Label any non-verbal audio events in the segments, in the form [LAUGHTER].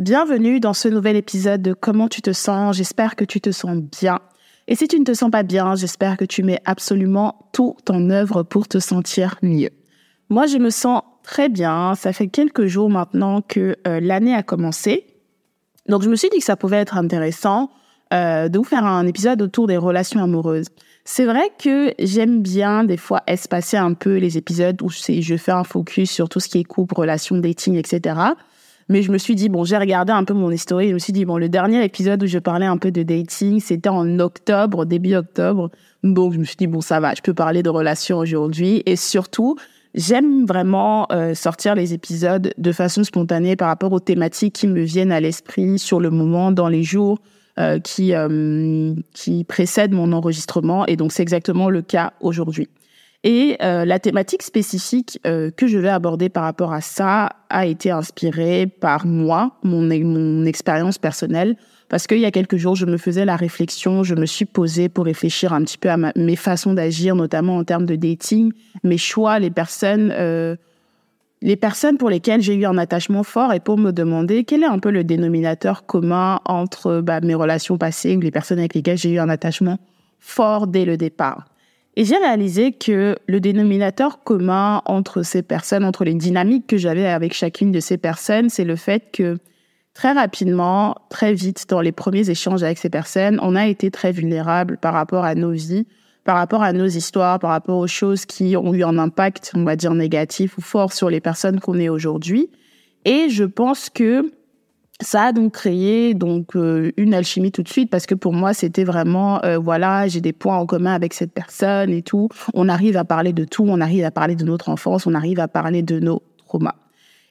Bienvenue dans ce nouvel épisode de Comment tu te sens? J'espère que tu te sens bien. Et si tu ne te sens pas bien, j'espère que tu mets absolument tout en œuvre pour te sentir mieux. Moi, je me sens très bien. Ça fait quelques jours maintenant que euh, l'année a commencé. Donc, je me suis dit que ça pouvait être intéressant euh, de vous faire un épisode autour des relations amoureuses. C'est vrai que j'aime bien des fois espacer un peu les épisodes où je fais un focus sur tout ce qui est couple, relations, dating, etc. Mais je me suis dit, bon, j'ai regardé un peu mon histoire. Je me suis dit, bon, le dernier épisode où je parlais un peu de dating, c'était en octobre, début octobre. Donc, je me suis dit, bon, ça va, je peux parler de relations aujourd'hui. Et surtout, j'aime vraiment euh, sortir les épisodes de façon spontanée par rapport aux thématiques qui me viennent à l'esprit sur le moment, dans les jours euh, qui, euh, qui précèdent mon enregistrement. Et donc, c'est exactement le cas aujourd'hui. Et euh, la thématique spécifique euh, que je vais aborder par rapport à ça a été inspirée par moi, mon, expérience personnelle, parce qu'il y a quelques jours, je me faisais la réflexion, je me suis posée pour réfléchir un petit peu à mes façons d'agir, notamment en termes de dating, mes choix, les personnes, euh, les personnes pour lesquelles j'ai eu un attachement fort, et pour me demander quel est un peu le dénominateur commun entre bah, mes relations passées ou les personnes avec lesquelles j'ai eu un attachement fort dès le départ. Et j'ai réalisé que le dénominateur commun entre ces personnes, entre les dynamiques que j'avais avec chacune de ces personnes, c'est le fait que très rapidement, très vite, dans les premiers échanges avec ces personnes, on a été très vulnérable par rapport à nos vies, par rapport à nos histoires, par rapport aux choses qui ont eu un impact, on va dire, négatif ou fort sur les personnes qu'on est aujourd'hui. Et je pense que ça a donc créé donc euh, une alchimie tout de suite parce que pour moi c'était vraiment euh, voilà j'ai des points en commun avec cette personne et tout. On arrive à parler de tout on arrive à parler de notre enfance on arrive à parler de nos traumas.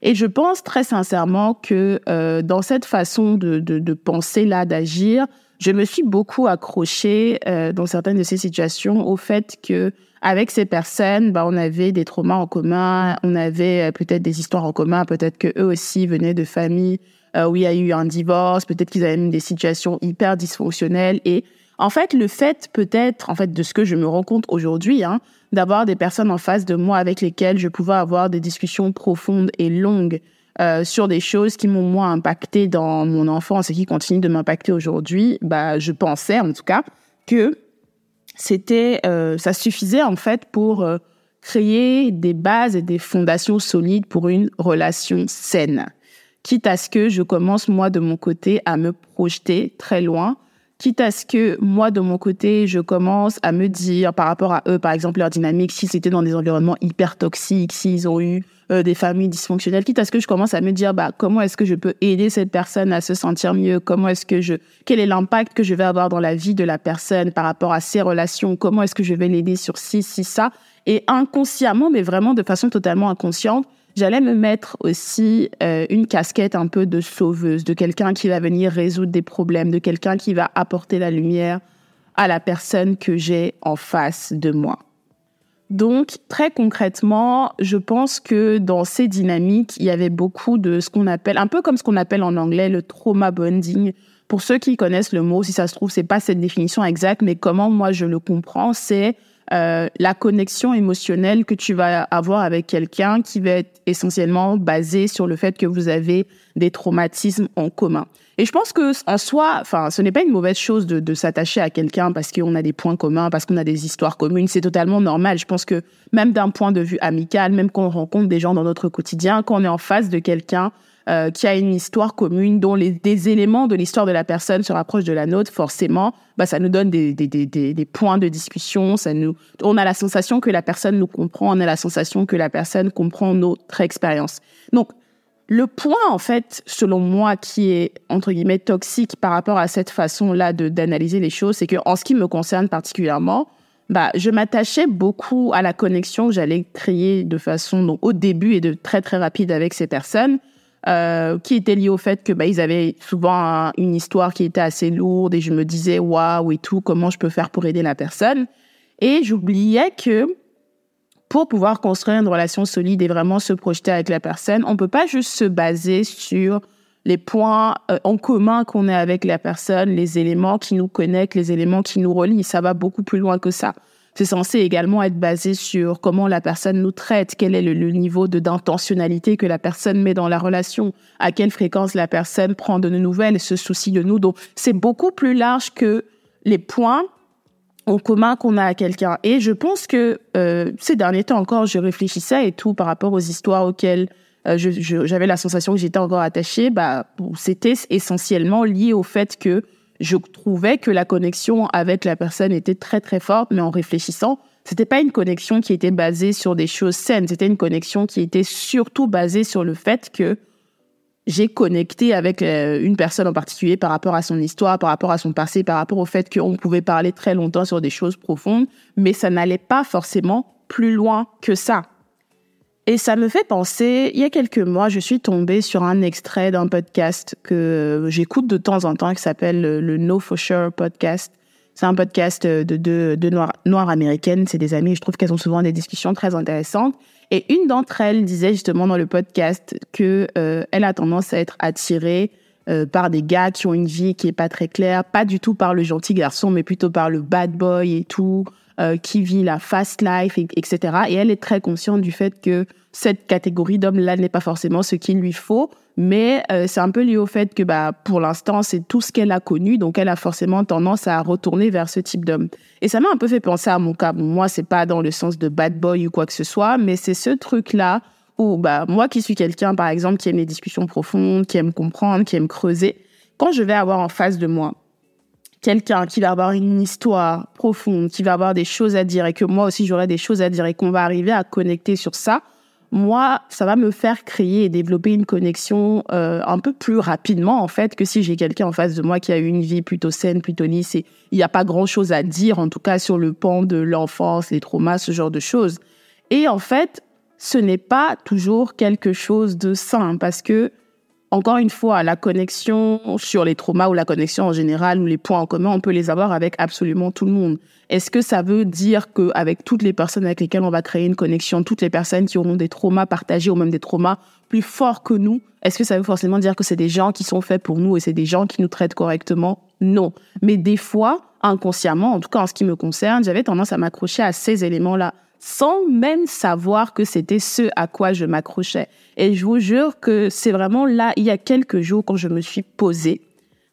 Et je pense très sincèrement que euh, dans cette façon de, de, de penser là d'agir je me suis beaucoup accrochée dans certaines de ces situations au fait que avec ces personnes, bah, on avait des traumas en commun, on avait peut-être des histoires en commun, peut-être que eux aussi venaient de familles euh, où il y a eu un divorce, peut-être qu'ils avaient même des situations hyper dysfonctionnelles. Et en fait, le fait peut-être, en fait, de ce que je me rends compte aujourd'hui, hein, d'avoir des personnes en face de moi avec lesquelles je pouvais avoir des discussions profondes et longues euh, sur des choses qui m'ont moins impacté dans mon enfance et qui continuent de m'impacter aujourd'hui, bah, je pensais en tout cas que c'était, euh, ça suffisait en fait pour euh, créer des bases et des fondations solides pour une relation saine quitte à ce que je commence, moi, de mon côté, à me projeter très loin, quitte à ce que, moi, de mon côté, je commence à me dire, par rapport à eux, par exemple, leur dynamique, si c'était dans des environnements hyper toxiques, s'ils ont eu euh, des familles dysfonctionnelles, quitte à ce que je commence à me dire, bah, comment est-ce que je peux aider cette personne à se sentir mieux? Comment est-ce que je, quel est l'impact que je vais avoir dans la vie de la personne par rapport à ses relations? Comment est-ce que je vais l'aider sur ci, ci, ça? Et inconsciemment, mais vraiment de façon totalement inconsciente, j'allais me mettre aussi euh, une casquette un peu de sauveuse, de quelqu'un qui va venir résoudre des problèmes, de quelqu'un qui va apporter la lumière à la personne que j'ai en face de moi. Donc, très concrètement, je pense que dans ces dynamiques, il y avait beaucoup de ce qu'on appelle, un peu comme ce qu'on appelle en anglais le trauma bonding. Pour ceux qui connaissent le mot, si ça se trouve, c'est pas cette définition exacte, mais comment moi je le comprends, c'est euh, la connexion émotionnelle que tu vas avoir avec quelqu'un qui va être essentiellement basée sur le fait que vous avez des traumatismes en commun. Et je pense que en soi, enfin, ce n'est pas une mauvaise chose de, de s'attacher à quelqu'un parce qu'on a des points communs, parce qu'on a des histoires communes. C'est totalement normal. Je pense que même d'un point de vue amical, même quand on rencontre des gens dans notre quotidien, quand on est en face de quelqu'un euh, qui a une histoire commune, dont les, des éléments de l'histoire de la personne se rapprochent de la nôtre, forcément, bah, ça nous donne des, des, des, des, points de discussion. Ça nous, on a la sensation que la personne nous comprend, on a la sensation que la personne comprend notre expérience. Donc, le point, en fait, selon moi, qui est, entre guillemets, toxique par rapport à cette façon-là d'analyser les choses, c'est que, en ce qui me concerne particulièrement, bah, je m'attachais beaucoup à la connexion que j'allais créer de façon, donc, au début et de très, très rapide avec ces personnes, euh, qui était liée au fait que, bah, ils avaient souvent une histoire qui était assez lourde et je me disais, waouh, et tout, comment je peux faire pour aider la personne? Et j'oubliais que, pour pouvoir construire une relation solide et vraiment se projeter avec la personne, on peut pas juste se baser sur les points euh, en commun qu'on a avec la personne, les éléments qui nous connectent, les éléments qui nous relient. Ça va beaucoup plus loin que ça. C'est censé également être basé sur comment la personne nous traite, quel est le, niveau de d'intentionnalité que la personne met dans la relation, à quelle fréquence la personne prend de nos nouvelles, se soucie de nous. Donc, c'est beaucoup plus large que les points en commun qu'on a à quelqu'un. Et je pense que euh, ces derniers temps encore, je réfléchissais et tout par rapport aux histoires auxquelles euh, j'avais la sensation que j'étais encore attachée. Bah, c'était essentiellement lié au fait que je trouvais que la connexion avec la personne était très très forte, mais en réfléchissant, c'était pas une connexion qui était basée sur des choses saines. C'était une connexion qui était surtout basée sur le fait que j'ai connecté avec euh, une personne en particulier par rapport à son histoire, par rapport à son passé, par rapport au fait qu'on pouvait parler très longtemps sur des choses profondes, mais ça n'allait pas forcément plus loin que ça. Et ça me fait penser, il y a quelques mois, je suis tombée sur un extrait d'un podcast que j'écoute de temps en temps qui s'appelle le No For Sure podcast. C'est un podcast de deux noires américaines, c'est des amis, je trouve qu'elles ont souvent des discussions très intéressantes. Et une d'entre elles disait justement dans le podcast que euh, elle a tendance à être attirée euh, par des gars qui ont une vie qui est pas très claire, pas du tout par le gentil garçon, mais plutôt par le bad boy et tout, euh, qui vit la fast life, et, etc. Et elle est très consciente du fait que cette catégorie d'hommes-là n'est pas forcément ce qu'il lui faut, mais euh, c'est un peu lié au fait que bah, pour l'instant, c'est tout ce qu'elle a connu, donc elle a forcément tendance à retourner vers ce type d'homme. Et ça m'a un peu fait penser à mon cas. Moi, c'est pas dans le sens de bad boy ou quoi que ce soit, mais c'est ce truc-là où bah, moi qui suis quelqu'un, par exemple, qui aime les discussions profondes, qui aime comprendre, qui aime creuser, quand je vais avoir en face de moi quelqu'un qui va avoir une histoire profonde, qui va avoir des choses à dire et que moi aussi j'aurai des choses à dire et qu'on va arriver à connecter sur ça, moi, ça va me faire créer et développer une connexion euh, un peu plus rapidement en fait que si j'ai quelqu'un en face de moi qui a eu une vie plutôt saine, plutôt lisse et il n'y a pas grand-chose à dire en tout cas sur le pan de l'enfance, les traumas, ce genre de choses. Et en fait, ce n'est pas toujours quelque chose de sain parce que encore une fois, la connexion sur les traumas ou la connexion en général ou les points en commun, on peut les avoir avec absolument tout le monde. Est-ce que ça veut dire qu'avec toutes les personnes avec lesquelles on va créer une connexion, toutes les personnes qui auront des traumas partagés ou même des traumas plus forts que nous, est-ce que ça veut forcément dire que c'est des gens qui sont faits pour nous et c'est des gens qui nous traitent correctement? Non. Mais des fois, inconsciemment, en tout cas en ce qui me concerne, j'avais tendance à m'accrocher à ces éléments-là sans même savoir que c'était ce à quoi je m'accrochais. Et je vous jure que c'est vraiment là, il y a quelques jours, quand je me suis posée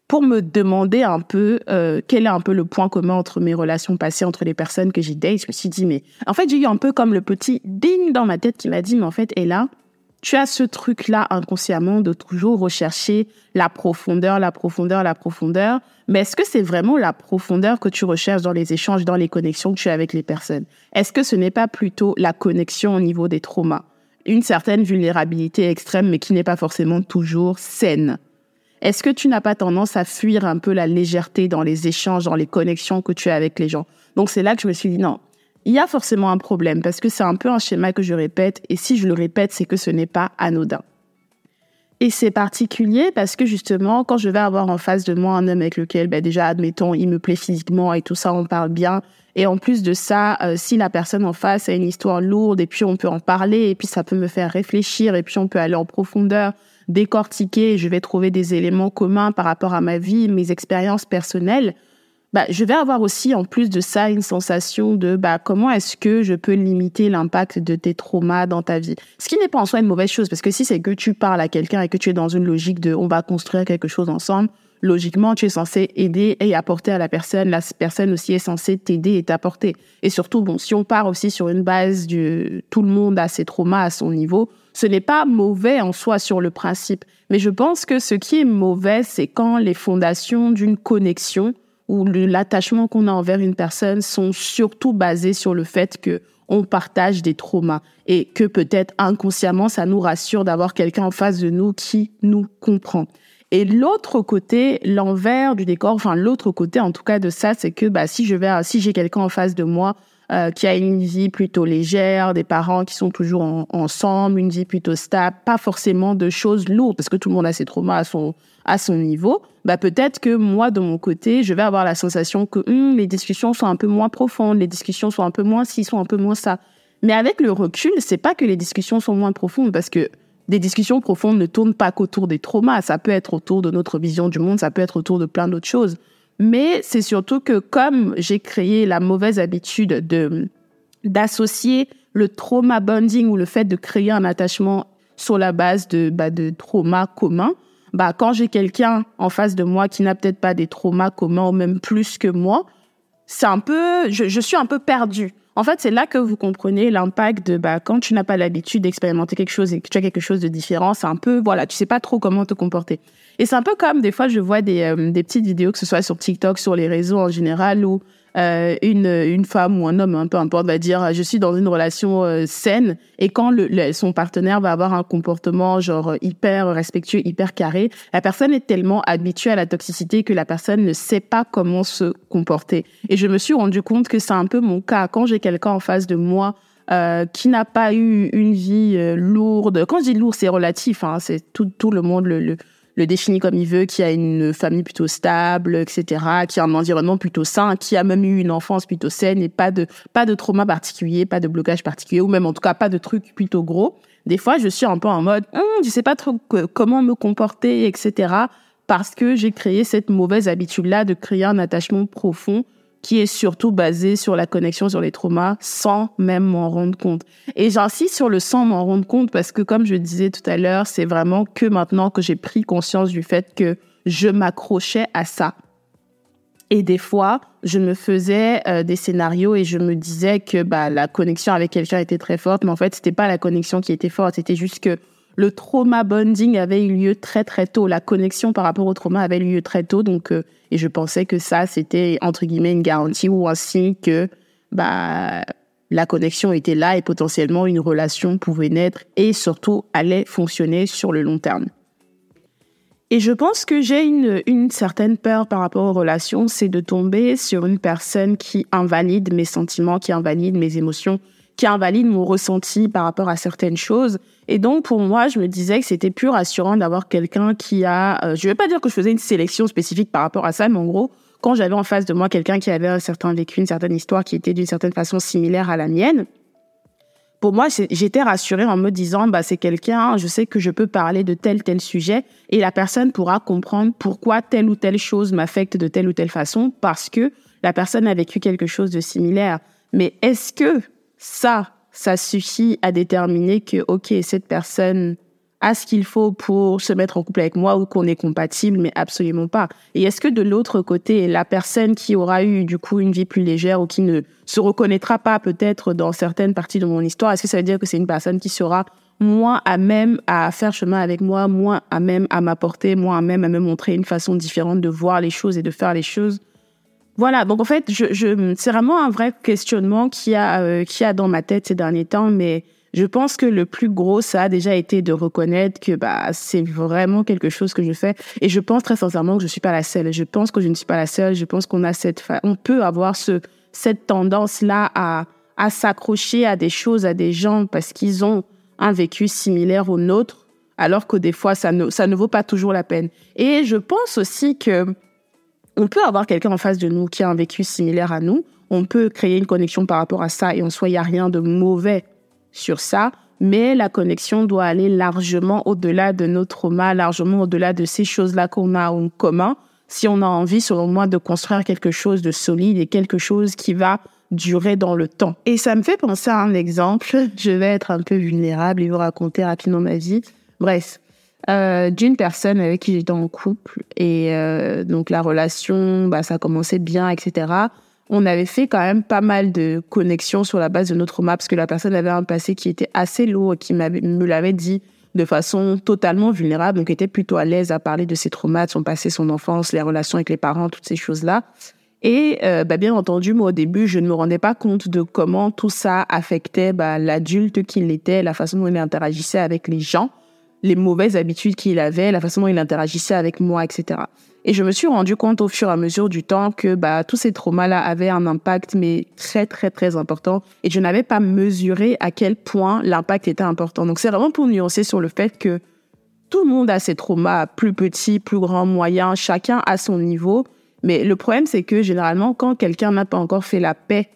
pour me demander un peu euh, quel est un peu le point commun entre mes relations passées, entre les personnes que j'ai date. Je me suis dit, mais en fait, j'ai eu un peu comme le petit ding dans ma tête qui m'a dit, mais en fait, et là, tu as ce truc-là inconsciemment de toujours rechercher la profondeur, la profondeur, la profondeur. Mais est-ce que c'est vraiment la profondeur que tu recherches dans les échanges, dans les connexions que tu as avec les personnes? Est-ce que ce n'est pas plutôt la connexion au niveau des traumas? Une certaine vulnérabilité extrême, mais qui n'est pas forcément toujours saine. Est-ce que tu n'as pas tendance à fuir un peu la légèreté dans les échanges, dans les connexions que tu as avec les gens? Donc c'est là que je me suis dit non, il y a forcément un problème parce que c'est un peu un schéma que je répète et si je le répète, c'est que ce n'est pas anodin. Et c'est particulier parce que justement, quand je vais avoir en face de moi un homme avec lequel, ben déjà, admettons, il me plaît physiquement et tout ça, on parle bien. Et en plus de ça, euh, si la personne en face a une histoire lourde et puis on peut en parler et puis ça peut me faire réfléchir et puis on peut aller en profondeur, décortiquer, et je vais trouver des éléments communs par rapport à ma vie, mes expériences personnelles bah, je vais avoir aussi, en plus de ça, une sensation de bah, comment est-ce que je peux limiter l'impact de tes traumas dans ta vie? Ce qui n'est pas en soi une mauvaise chose, parce que si c'est que tu parles à quelqu'un et que tu es dans une logique de on va construire quelque chose ensemble, logiquement, tu es censé aider et apporter à la personne. La personne aussi est censée t'aider et t'apporter. Et surtout, bon, si on part aussi sur une base du tout le monde a ses traumas à son niveau, ce n'est pas mauvais en soi sur le principe. Mais je pense que ce qui est mauvais, c'est quand les fondations d'une connexion ou l'attachement qu'on a envers une personne sont surtout basées sur le fait que on partage des traumas et que peut-être inconsciemment ça nous rassure d'avoir quelqu'un en face de nous qui nous comprend. Et l'autre côté, l'envers du décor, enfin l'autre côté en tout cas de ça, c'est que bah si je vais, si j'ai quelqu'un en face de moi euh, qui a une vie plutôt légère, des parents qui sont toujours ensemble, une vie plutôt stable, pas forcément de choses lourdes parce que tout le monde a ses traumas à son à son niveau, bah peut-être que moi de mon côté, je vais avoir la sensation que hum, les discussions sont un peu moins profondes, les discussions sont un peu moins ci, sont un peu moins ça. Mais avec le recul, c'est pas que les discussions sont moins profondes parce que des discussions profondes ne tournent pas qu'autour des traumas. Ça peut être autour de notre vision du monde, ça peut être autour de plein d'autres choses. Mais c'est surtout que comme j'ai créé la mauvaise habitude de d'associer le trauma bonding ou le fait de créer un attachement sur la base de bah, de traumas communs, bah quand j'ai quelqu'un en face de moi qui n'a peut-être pas des traumas communs ou même plus que moi, c'est un peu je, je suis un peu perdue. En fait, c'est là que vous comprenez l'impact de bah, quand tu n'as pas l'habitude d'expérimenter quelque chose et que tu as quelque chose de différent, c'est un peu, voilà, tu sais pas trop comment te comporter. Et c'est un peu comme des fois, je vois des, euh, des petites vidéos, que ce soit sur TikTok, sur les réseaux en général, où euh, une, une femme ou un homme, hein, peu importe, va dire je suis dans une relation euh, saine et quand son partenaire va avoir un comportement genre hyper respectueux, hyper carré, la personne est tellement habituée à la toxicité que la personne ne sait pas comment se comporter. Et je me suis rendu compte que c'est un peu mon cas quand j'ai quelqu'un en face de moi euh, qui n'a pas eu une vie lourde. Quand je dis lourd, c'est relatif, hein, c'est tout, tout le monde le le définit comme il veut, qui a une famille plutôt stable, etc., qui a un environnement plutôt sain, qui a même eu une enfance plutôt saine et pas de pas de trauma particulier, pas de blocage particulier, ou même en tout cas pas de trucs plutôt gros. Des fois, je suis un peu en mode, hum, je sais pas trop comment me comporter, etc., parce que j'ai créé cette mauvaise habitude-là de créer un attachement profond qui est surtout basé sur la connexion sur les traumas sans même m'en rendre compte. Et j'insiste sur le sans m'en rendre compte parce que comme je disais tout à l'heure, c'est vraiment que maintenant que j'ai pris conscience du fait que je m'accrochais à ça. Et des fois, je me faisais euh, des scénarios et je me disais que bah, la connexion avec quelqu'un était très forte, mais en fait, c'était pas la connexion qui était forte, c'était juste que le trauma bonding avait eu lieu très très tôt. La connexion par rapport au trauma avait eu lieu très tôt. Donc, euh, et je pensais que ça, c'était entre guillemets une garantie ou signe que bah la connexion était là et potentiellement une relation pouvait naître et surtout allait fonctionner sur le long terme. Et je pense que j'ai une certaine peur par rapport aux relations, c'est de tomber sur une personne qui invalide mes sentiments, qui invalide mes émotions, qui invalide mon ressenti par rapport à certaines choses. Et donc, pour moi, je me disais que c'était plus rassurant d'avoir quelqu'un qui a... Euh, je ne vais pas dire que je faisais une sélection spécifique par rapport à ça, mais en gros, quand j'avais en face de moi quelqu'un qui avait un certain vécu, une certaine histoire qui était d'une certaine façon similaire à la mienne, pour moi, j'étais rassurée en me disant, bah, c'est quelqu'un, je sais que je peux parler de tel, tel sujet et la personne pourra comprendre pourquoi telle ou telle chose m'affecte de telle ou telle façon parce que la personne a vécu quelque chose de similaire. Mais est-ce que ça, ça suffit à déterminer que, OK, cette personne a ce qu'il faut pour se mettre en couple avec moi ou qu'on est compatible, mais absolument pas. Et est-ce que de l'autre côté, la personne qui aura eu du coup une vie plus légère ou qui ne se reconnaîtra pas peut-être dans certaines parties de mon histoire, est-ce que ça veut dire que c'est une personne qui sera moins à même à faire chemin avec moi, moins à même à m'apporter, moins à même à me montrer une façon différente de voir les choses et de faire les choses voilà, donc en fait, je, je, c'est vraiment un vrai questionnement qui a, euh, qui a dans ma tête ces derniers temps, mais je pense que le plus gros, ça a déjà été de reconnaître que bah c'est vraiment quelque chose que je fais, et je pense très sincèrement que je suis pas la seule. Je pense que je ne suis pas la seule. Je pense qu'on a cette, on peut avoir ce, cette tendance là à, à s'accrocher à des choses, à des gens parce qu'ils ont un vécu similaire au nôtre, alors que des fois ça ne, ça ne vaut pas toujours la peine. Et je pense aussi que on peut avoir quelqu'un en face de nous qui a un vécu similaire à nous. On peut créer une connexion par rapport à ça et en soi, il n'y a rien de mauvais sur ça. Mais la connexion doit aller largement au-delà de nos traumas, largement au-delà de ces choses-là qu'on a en commun. Si on a envie, selon moi, de construire quelque chose de solide et quelque chose qui va durer dans le temps. Et ça me fait penser à un exemple. [LAUGHS] Je vais être un peu vulnérable et vous raconter rapidement ma vie. Bref, euh, d'une personne avec qui j'étais en couple. Et euh, donc la relation, bah, ça commençait bien, etc. On avait fait quand même pas mal de connexions sur la base de notre trauma parce que la personne avait un passé qui était assez lourd et qui me l'avait dit de façon totalement vulnérable, donc était plutôt à l'aise à parler de ses traumas, de son passé, son enfance, les relations avec les parents, toutes ces choses-là. Et euh, bah, bien entendu, moi au début, je ne me rendais pas compte de comment tout ça affectait bah, l'adulte qu'il était, la façon dont il interagissait avec les gens les mauvaises habitudes qu'il avait, la façon dont il interagissait avec moi, etc. Et je me suis rendu compte au fur et à mesure du temps que bah, tous ces traumas-là avaient un impact, mais très, très, très important. Et je n'avais pas mesuré à quel point l'impact était important. Donc, c'est vraiment pour nuancer sur le fait que tout le monde a ses traumas, plus petits, plus grands, moyens, chacun à son niveau. Mais le problème, c'est que généralement, quand quelqu'un n'a pas encore fait la paix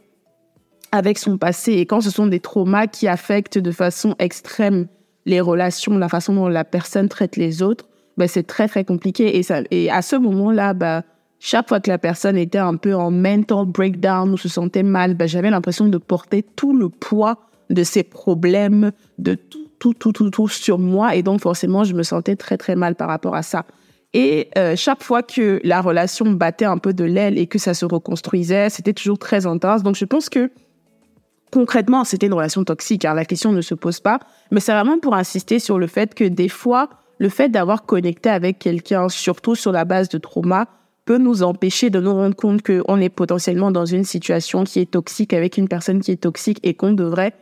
avec son passé et quand ce sont des traumas qui affectent de façon extrême les relations, la façon dont la personne traite les autres, ben, c'est très, très compliqué. Et, ça, et à ce moment-là, ben, chaque fois que la personne était un peu en mental breakdown ou se sentait mal, ben, j'avais l'impression de porter tout le poids de ses problèmes, de tout, tout, tout, tout, tout sur moi. Et donc, forcément, je me sentais très, très mal par rapport à ça. Et euh, chaque fois que la relation battait un peu de l'aile et que ça se reconstruisait, c'était toujours très intense. Donc, je pense que concrètement, c'était une relation toxique, car la question ne se pose pas. Mais c'est vraiment pour insister sur le fait que des fois, le fait d'avoir connecté avec quelqu'un, surtout sur la base de trauma, peut nous empêcher de nous rendre compte qu'on est potentiellement dans une situation qui est toxique avec une personne qui est toxique et qu'on devrait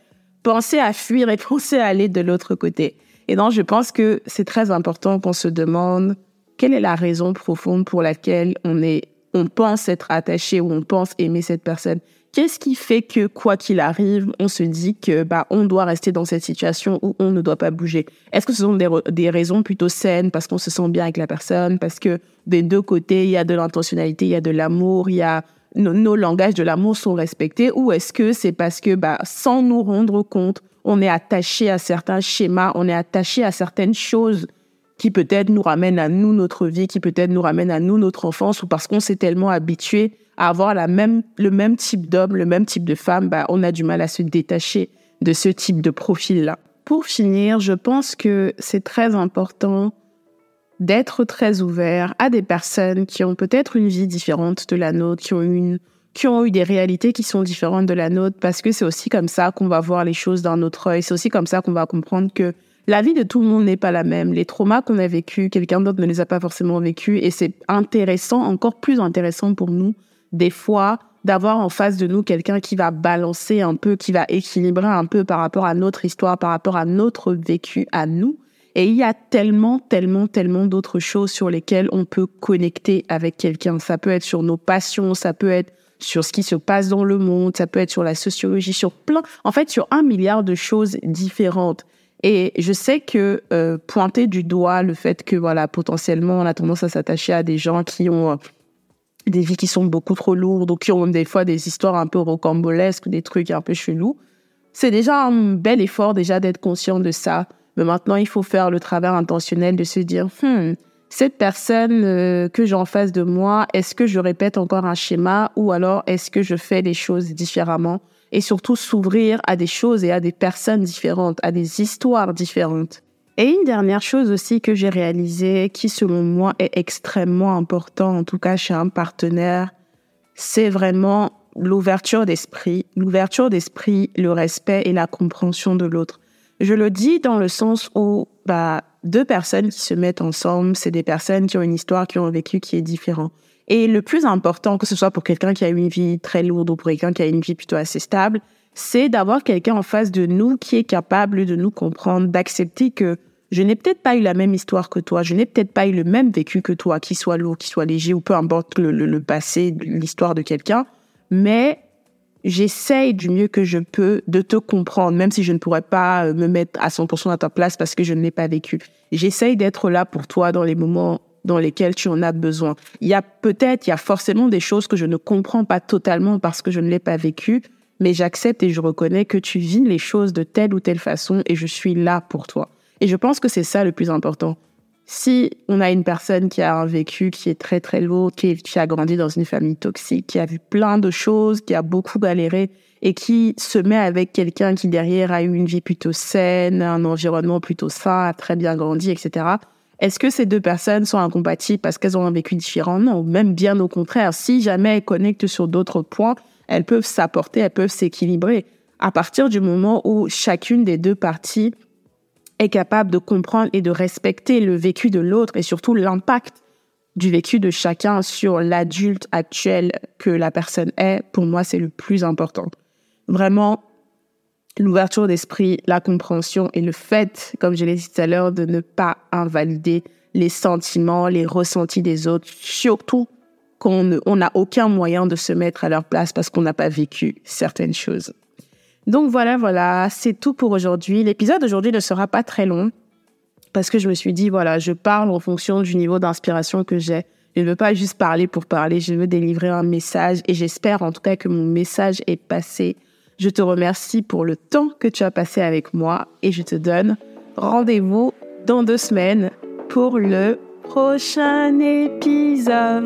penser à fuir et [LAUGHS] penser à aller de l'autre côté. Et donc, je pense que c'est très important qu'on se demande quelle est la raison profonde pour laquelle on est, on pense être attaché ou on pense aimer cette personne. Qu'est-ce qui fait que, quoi qu'il arrive, on se dit que bah, on doit rester dans cette situation où on ne doit pas bouger? Est-ce que ce sont des, raisons plutôt saines parce qu'on se sent bien avec la personne, parce que des deux côtés, il y a de l'intentionnalité, il y a de l'amour, il y a nos, langages de l'amour sont respectés, ou est-ce que c'est parce que, bah, sans nous rendre compte, on est attaché à certains schémas, on est attaché à certaines choses qui peut-être nous ramènent à nous notre vie, qui peut-être nous ramènent à nous notre enfance, ou parce qu'on s'est tellement habitué avoir la même, le même type d'homme, le même type de femme, bah, on a du mal à se détacher de ce type de profil-là. Pour finir, je pense que c'est très important d'être très ouvert à des personnes qui ont peut-être une vie différente de la nôtre, qui ont une qui ont eu des réalités qui sont différentes de la nôtre, parce que c'est aussi comme ça qu'on va voir les choses d'un autre œil. C'est aussi comme ça qu'on va comprendre que la vie de tout le monde n'est pas la même. Les traumas qu'on a vécus, quelqu'un d'autre ne les a pas forcément vécus, et c'est intéressant, encore plus intéressant pour nous, des fois d'avoir en face de nous quelqu'un qui va balancer un peu, qui va équilibrer un peu par rapport à notre histoire, par rapport à notre vécu à nous. Et il y a tellement, tellement, tellement d'autres choses sur lesquelles on peut connecter avec quelqu'un. Ça peut être sur nos passions, ça peut être sur ce qui se passe dans le monde, ça peut être sur la sociologie, sur plein, en fait, sur un milliard de choses différentes. Et je sais que euh, pointer du doigt le fait que voilà potentiellement on a tendance à s'attacher à des gens qui ont des vies qui sont beaucoup trop lourdes ou qui ont des fois des histoires un peu rocambolesques, des trucs un peu chelous. C'est déjà un bel effort déjà d'être conscient de ça. Mais maintenant, il faut faire le travail intentionnel de se dire, hmm, cette personne euh, que j'ai en face de moi, est-ce que je répète encore un schéma ou alors est-ce que je fais les choses différemment? Et surtout s'ouvrir à des choses et à des personnes différentes, à des histoires différentes. Et une dernière chose aussi que j'ai réalisée, qui selon moi est extrêmement important, en tout cas chez un partenaire, c'est vraiment l'ouverture d'esprit, l'ouverture d'esprit, le respect et la compréhension de l'autre. Je le dis dans le sens où bah, deux personnes qui se mettent ensemble, c'est des personnes qui ont une histoire, qui ont vécu qui est différent. Et le plus important, que ce soit pour quelqu'un qui a une vie très lourde ou pour quelqu'un qui a une vie plutôt assez stable, c'est d'avoir quelqu'un en face de nous qui est capable de nous comprendre, d'accepter que je n'ai peut-être pas eu la même histoire que toi, je n'ai peut-être pas eu le même vécu que toi, qu'il soit lourd, qu'il soit léger, ou peu importe le, le, passé, l'histoire de quelqu'un, mais j'essaye du mieux que je peux de te comprendre, même si je ne pourrais pas euh, me mettre à 100% à ta place parce que je ne l'ai pas vécu. J'essaye d'être là pour toi dans les moments dans lesquels tu en as besoin. Il y a peut-être, il y a forcément des choses que je ne comprends pas totalement parce que je ne l'ai pas vécu, mais j'accepte et je reconnais que tu vis les choses de telle ou telle façon et je suis là pour toi. Et je pense que c'est ça le plus important. Si on a une personne qui a un vécu qui est très très lourd, qui, a grandi dans une famille toxique, qui a vu plein de choses, qui a beaucoup galéré et qui se met avec quelqu'un qui derrière a eu une vie plutôt saine, un environnement plutôt sain, a très bien grandi, etc. Est-ce que ces deux personnes sont incompatibles parce qu'elles ont un vécu différent? Non, même bien au contraire. Si jamais elles connectent sur d'autres points, elles peuvent s'apporter, elles peuvent s'équilibrer. À partir du moment où chacune des deux parties est capable de comprendre et de respecter le vécu de l'autre et surtout l'impact du vécu de chacun sur l'adulte actuel que la personne est, pour moi, c'est le plus important. Vraiment, l'ouverture d'esprit, la compréhension et le fait, comme je l'ai dit tout à l'heure, de ne pas invalider les sentiments, les ressentis des autres, surtout quand on n'a aucun moyen de se mettre à leur place parce qu'on n'a pas vécu certaines choses. Donc voilà, voilà, c'est tout pour aujourd'hui. L'épisode d'aujourd'hui ne sera pas très long parce que je me suis dit, voilà, je parle en fonction du niveau d'inspiration que j'ai. Je ne veux pas juste parler pour parler, je veux délivrer un message et j'espère en tout cas que mon message est passé. Je te remercie pour le temps que tu as passé avec moi et je te donne rendez-vous dans deux semaines pour le prochain épisode.